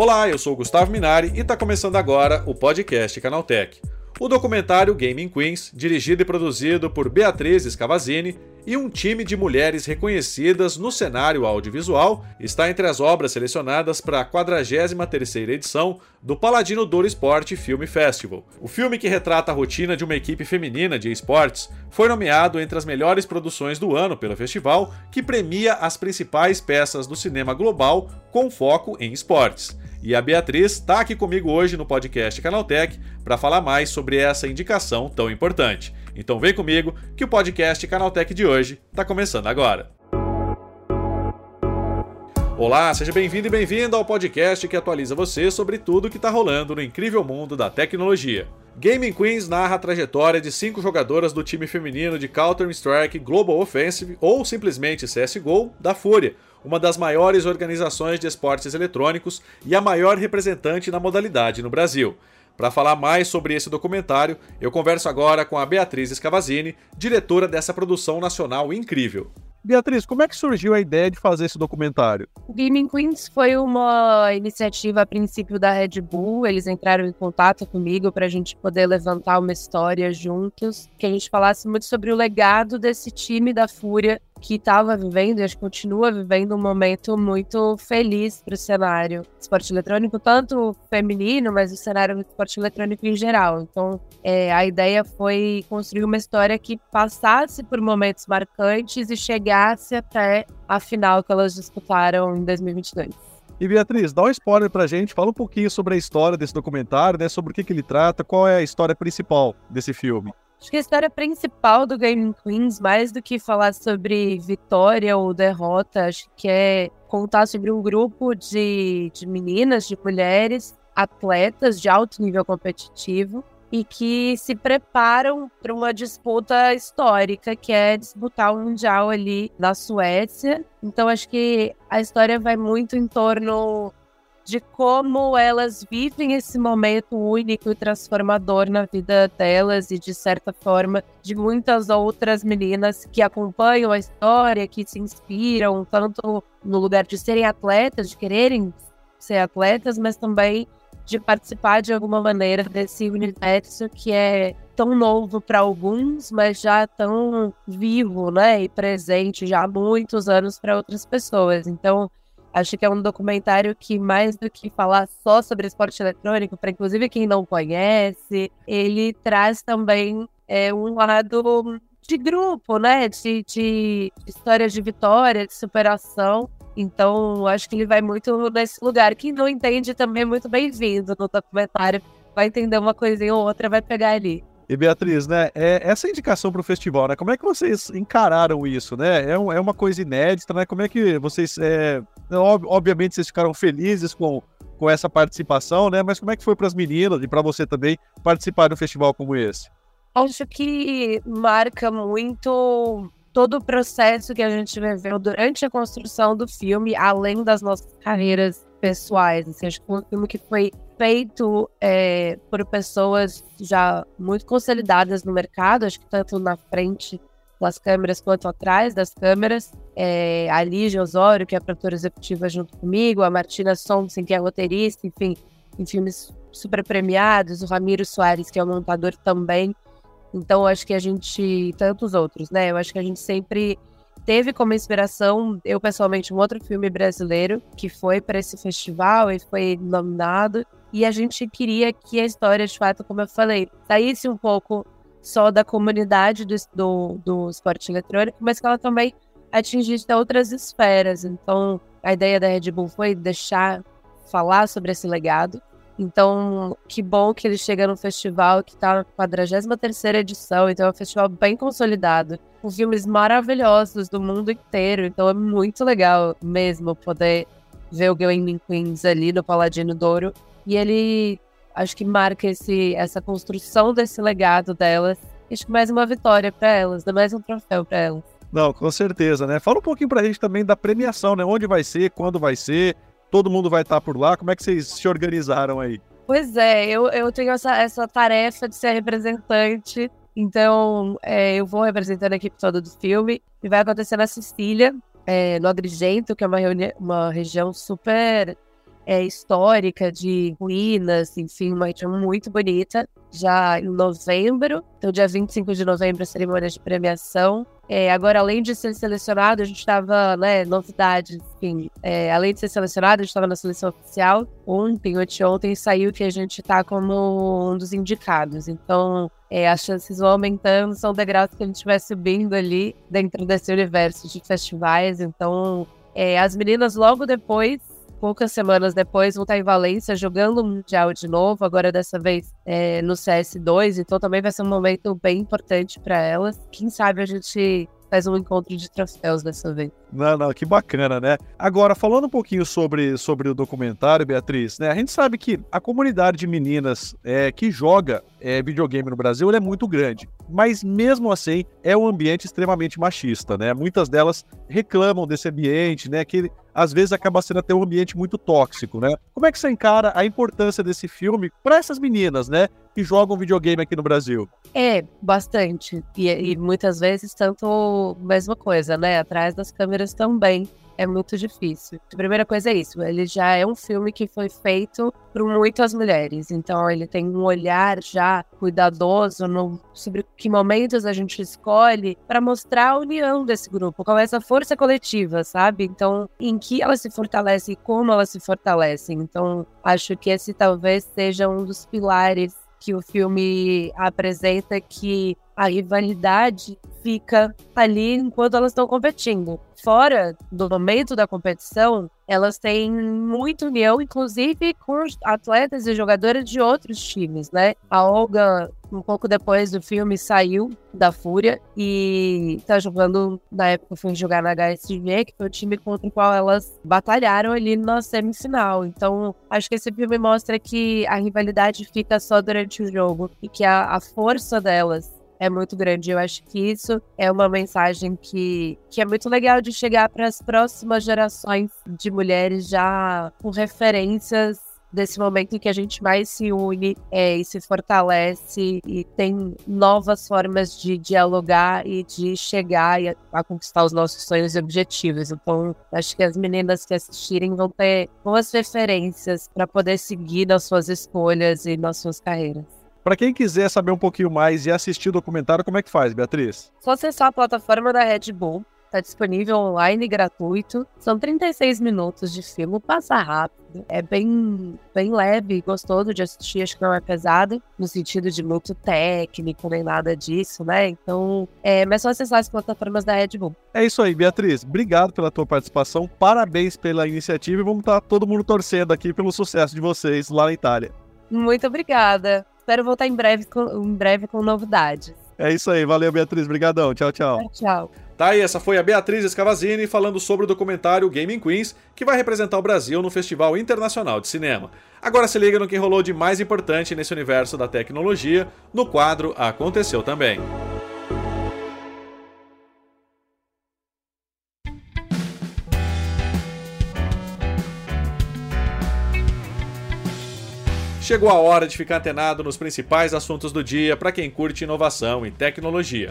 Olá, eu sou Gustavo Minari e está começando agora o podcast Canaltech. O documentário Gaming Queens, dirigido e produzido por Beatriz Scavazini e um time de mulheres reconhecidas no cenário audiovisual, está entre as obras selecionadas para a 43ª edição do Paladino Douro Esporte Film Festival. O filme que retrata a rotina de uma equipe feminina de esportes foi nomeado entre as melhores produções do ano pelo festival, que premia as principais peças do cinema global com foco em esportes. E a Beatriz está aqui comigo hoje no podcast Canaltech para falar mais sobre essa indicação tão importante. Então vem comigo que o podcast Canaltech de hoje está começando agora. Olá, seja bem-vindo e bem-vinda ao podcast que atualiza você sobre tudo que está rolando no incrível mundo da tecnologia. Gaming Queens narra a trajetória de cinco jogadoras do time feminino de Counter-Strike Global Offensive, ou simplesmente CSGO, da Fúria, uma das maiores organizações de esportes eletrônicos e a maior representante na modalidade no Brasil. Para falar mais sobre esse documentário, eu converso agora com a Beatriz Scavazini, diretora dessa produção nacional incrível. Beatriz, como é que surgiu a ideia de fazer esse documentário? O Gaming Queens foi uma iniciativa a princípio da Red Bull. Eles entraram em contato comigo para a gente poder levantar uma história juntos, que a gente falasse muito sobre o legado desse time da Fúria que estava vivendo e acho que continua vivendo um momento muito feliz para o cenário esporte eletrônico, tanto feminino, mas o cenário do esporte eletrônico em geral. Então, é, a ideia foi construir uma história que passasse por momentos marcantes e chegasse até a final que elas disputaram em 2022. E Beatriz, dá um spoiler pra gente, fala um pouquinho sobre a história desse documentário, né? Sobre o que, que ele trata, qual é a história principal desse filme. Acho que a história principal do Gaming Queens, mais do que falar sobre vitória ou derrota, acho que é contar sobre um grupo de, de meninas, de mulheres, atletas de alto nível competitivo e que se preparam para uma disputa histórica, que é disputar o Mundial ali na Suécia. Então, acho que a história vai muito em torno de como elas vivem esse momento único e transformador na vida delas e, de certa forma, de muitas outras meninas que acompanham a história, que se inspiram, tanto no lugar de serem atletas, de quererem ser atletas, mas também de participar de alguma maneira desse universo que é tão novo para alguns, mas já tão vivo, né, e presente já há muitos anos para outras pessoas. Então, Acho que é um documentário que, mais do que falar só sobre esporte eletrônico, para inclusive quem não conhece, ele traz também é, um lado de grupo, né? De, de histórias de vitória, de superação. Então, acho que ele vai muito nesse lugar. Quem não entende também é muito bem-vindo no documentário. Vai entender uma coisinha ou outra, vai pegar ali. E Beatriz, né, é, essa indicação para o festival, né, como é que vocês encararam isso, né? É, um, é uma coisa inédita, né? Como é que vocês, é, ob, obviamente vocês ficaram felizes com, com essa participação, né? Mas como é que foi para as meninas e para você também participar de um festival como esse? Acho que marca muito todo o processo que a gente viveu durante a construção do filme, além das nossas carreiras pessoais. Assim, acho que foi um filme que foi feito é, por pessoas já muito consolidadas no mercado, acho que tanto na frente das câmeras quanto atrás das câmeras. É, a Lígia Osório, que é a produtora executiva junto comigo, a Martina Sonsen, que é roteirista, enfim, em filmes super premiados, o Ramiro Soares, que é o montador também. Então, acho que a gente, tantos outros, né? Eu acho que a gente sempre teve como inspiração, eu pessoalmente, um outro filme brasileiro que foi para esse festival e foi nominado. E a gente queria que a história, de fato, como eu falei, saísse um pouco só da comunidade do, do, do esporte eletrônico, mas que ela também atingisse outras esferas. Então, a ideia da Red Bull foi deixar falar sobre esse legado. Então, que bom que ele chega no festival que está na 43 edição, então é um festival bem consolidado, com filmes maravilhosos do mundo inteiro, então é muito legal mesmo poder ver o Gaming Queens ali no Paladino Douro e ele acho que marca esse, essa construção desse legado delas. Acho que mais uma vitória para elas, mais um troféu para elas. Não, com certeza, né? Fala um pouquinho pra gente também da premiação, né? Onde vai ser, quando vai ser, todo mundo vai estar por lá, como é que vocês se organizaram aí? Pois é, eu, eu tenho essa, essa tarefa de ser representante, então é, eu vou representando a equipe toda do filme, e vai acontecer na Sicília, é, no Agrigento, que é uma, uma região super é, histórica de ruínas, enfim, uma região muito bonita, já em novembro. Então, dia 25 de novembro, a cerimônia de premiação. É, agora, além de ser selecionado, a gente estava, né, novidades, enfim, é, além de ser selecionado, a gente estava na seleção oficial. Ontem, ontem, saiu que a gente está como um dos indicados. Então, é, as chances vão aumentando, são degraus que a gente vai subindo ali dentro desse universo de festivais. Então, é, as meninas logo depois poucas semanas depois vão estar em Valência jogando o Mundial de novo, agora dessa vez é, no CS2, então também vai ser um momento bem importante para elas. Quem sabe a gente faz um encontro de troféus dessa vez. Não, não, que bacana, né? Agora, falando um pouquinho sobre, sobre o documentário, Beatriz, né? A gente sabe que a comunidade de meninas é, que joga é, videogame no Brasil é muito grande. Mas mesmo assim, é um ambiente extremamente machista, né? Muitas delas reclamam desse ambiente, né? Que às vezes acaba sendo até um ambiente muito tóxico, né? Como é que você encara a importância desse filme para essas meninas, né? Que jogam videogame aqui no Brasil? É, bastante. E, e muitas vezes, tanto mesma coisa, né? Atrás das câmeras também é muito difícil. A primeira coisa é isso, ele já é um filme que foi feito por muitas mulheres, então ele tem um olhar já cuidadoso no, sobre que momentos a gente escolhe para mostrar a união desse grupo, qual é essa força coletiva, sabe? Então, em que ela se fortalece e como ela se fortalece. Então, acho que esse talvez seja um dos pilares que o filme apresenta que a rivalidade fica ali enquanto elas estão competindo. Fora do momento da competição, elas têm muita união, inclusive com atletas e jogadoras de outros times, né? A Olga, um pouco depois do filme, saiu da Fúria e tá jogando, na época foi jogar na HSG, que foi o time contra o qual elas batalharam ali na semifinal. Então, acho que esse filme mostra que a rivalidade fica só durante o jogo e que a, a força delas é muito grande. Eu acho que isso é uma mensagem que, que é muito legal de chegar para as próximas gerações de mulheres já com referências desse momento em que a gente mais se une é, e se fortalece e tem novas formas de dialogar e de chegar a, a, conquistar os nossos sonhos e objetivos. Então, acho que as meninas que assistirem vão ter boas referências para poder seguir nas suas escolhas e nas suas carreiras. Para quem quiser saber um pouquinho mais e assistir o documentário, como é que faz, Beatriz? Só acessar a plataforma da Red Bull. Está disponível online gratuito. São 36 minutos de filme, passa rápido. É bem, bem leve, gostoso de assistir, acho que não é pesado, no sentido de muito técnico, nem nada disso, né? Então, é, mas é só acessar as plataformas da Red Bull. É isso aí, Beatriz. Obrigado pela tua participação, parabéns pela iniciativa e vamos estar todo mundo torcendo aqui pelo sucesso de vocês lá na Itália. Muito obrigada. Espero voltar em breve com, em breve com novidades. É isso aí, valeu Beatriz, brigadão, tchau, tchau. Tchau. Tá aí, essa foi a Beatriz Escavazini falando sobre o documentário Gaming Queens, que vai representar o Brasil no Festival Internacional de Cinema. Agora se liga no que rolou de mais importante nesse universo da tecnologia, no quadro Aconteceu Também. Chegou a hora de ficar antenado nos principais assuntos do dia para quem curte inovação e tecnologia.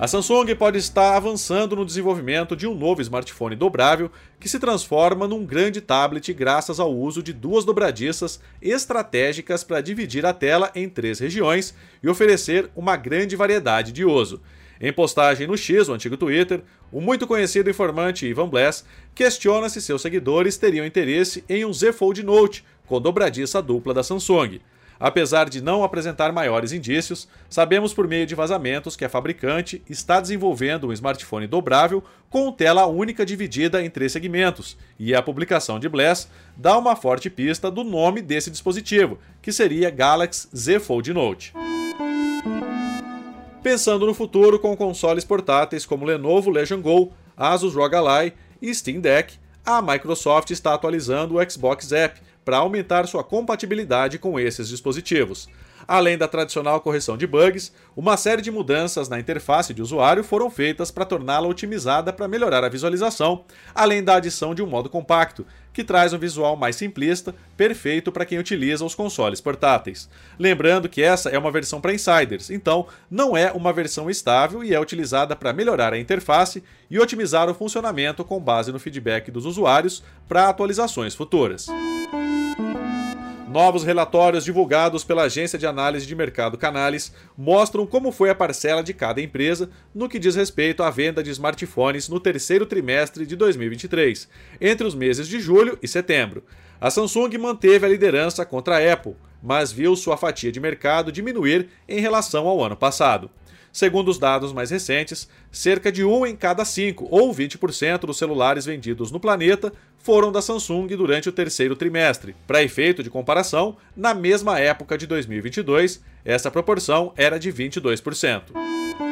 A Samsung pode estar avançando no desenvolvimento de um novo smartphone dobrável que se transforma num grande tablet graças ao uso de duas dobradiças estratégicas para dividir a tela em três regiões e oferecer uma grande variedade de uso. Em postagem no X, o antigo Twitter, o muito conhecido informante Ivan Bless questiona se seus seguidores teriam interesse em um Z Fold Note, com dobradiça dupla da Samsung. Apesar de não apresentar maiores indícios, sabemos por meio de vazamentos que a fabricante está desenvolvendo um smartphone dobrável com tela única dividida em três segmentos, e a publicação de Bless dá uma forte pista do nome desse dispositivo, que seria Galaxy Z Fold Note. Pensando no futuro com consoles portáteis como Lenovo Legion Go, Asus ROG Ally e Steam Deck, a Microsoft está atualizando o Xbox App para aumentar sua compatibilidade com esses dispositivos. Além da tradicional correção de bugs, uma série de mudanças na interface de usuário foram feitas para torná-la otimizada para melhorar a visualização, além da adição de um modo compacto, que traz um visual mais simplista, perfeito para quem utiliza os consoles portáteis. Lembrando que essa é uma versão para insiders, então não é uma versão estável e é utilizada para melhorar a interface e otimizar o funcionamento com base no feedback dos usuários para atualizações futuras. Novos relatórios divulgados pela agência de análise de mercado Canales mostram como foi a parcela de cada empresa no que diz respeito à venda de smartphones no terceiro trimestre de 2023, entre os meses de julho e setembro. A Samsung manteve a liderança contra a Apple, mas viu sua fatia de mercado diminuir em relação ao ano passado. Segundo os dados mais recentes, cerca de um em cada cinco, ou 20% dos celulares vendidos no planeta, foram da Samsung durante o terceiro trimestre. Para efeito de comparação, na mesma época de 2022, essa proporção era de 22%.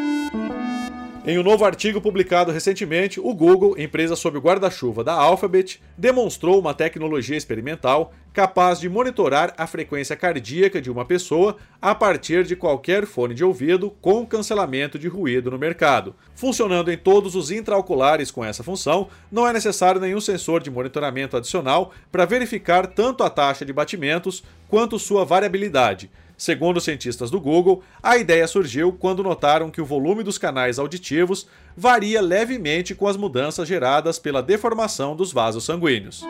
Em um novo artigo publicado recentemente, o Google, empresa sob o guarda-chuva da Alphabet, demonstrou uma tecnologia experimental capaz de monitorar a frequência cardíaca de uma pessoa a partir de qualquer fone de ouvido com cancelamento de ruído no mercado. Funcionando em todos os intraoculares com essa função, não é necessário nenhum sensor de monitoramento adicional para verificar tanto a taxa de batimentos quanto sua variabilidade. Segundo cientistas do Google, a ideia surgiu quando notaram que o volume dos canais auditivos varia levemente com as mudanças geradas pela deformação dos vasos sanguíneos.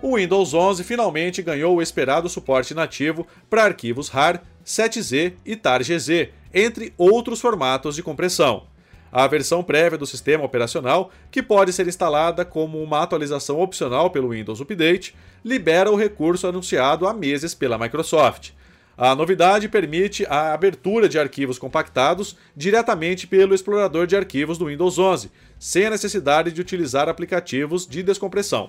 O Windows 11 finalmente ganhou o esperado suporte nativo para arquivos RAR, 7Z e TAR-GZ, entre outros formatos de compressão a versão prévia do sistema operacional, que pode ser instalada como uma atualização opcional pelo Windows Update, libera o recurso anunciado há meses pela Microsoft. A novidade permite a abertura de arquivos compactados diretamente pelo explorador de arquivos do Windows 11, sem a necessidade de utilizar aplicativos de descompressão.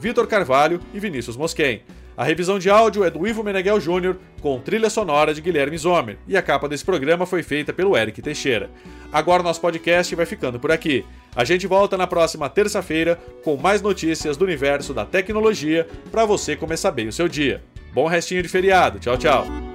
Vitor Carvalho e Vinícius Mosquen. A revisão de áudio é do Ivo Meneghel Jr., com trilha sonora de Guilherme Zomer, e a capa desse programa foi feita pelo Eric Teixeira. Agora nosso podcast vai ficando por aqui. A gente volta na próxima terça-feira com mais notícias do universo da tecnologia para você começar bem o seu dia. Bom restinho de feriado. Tchau, tchau.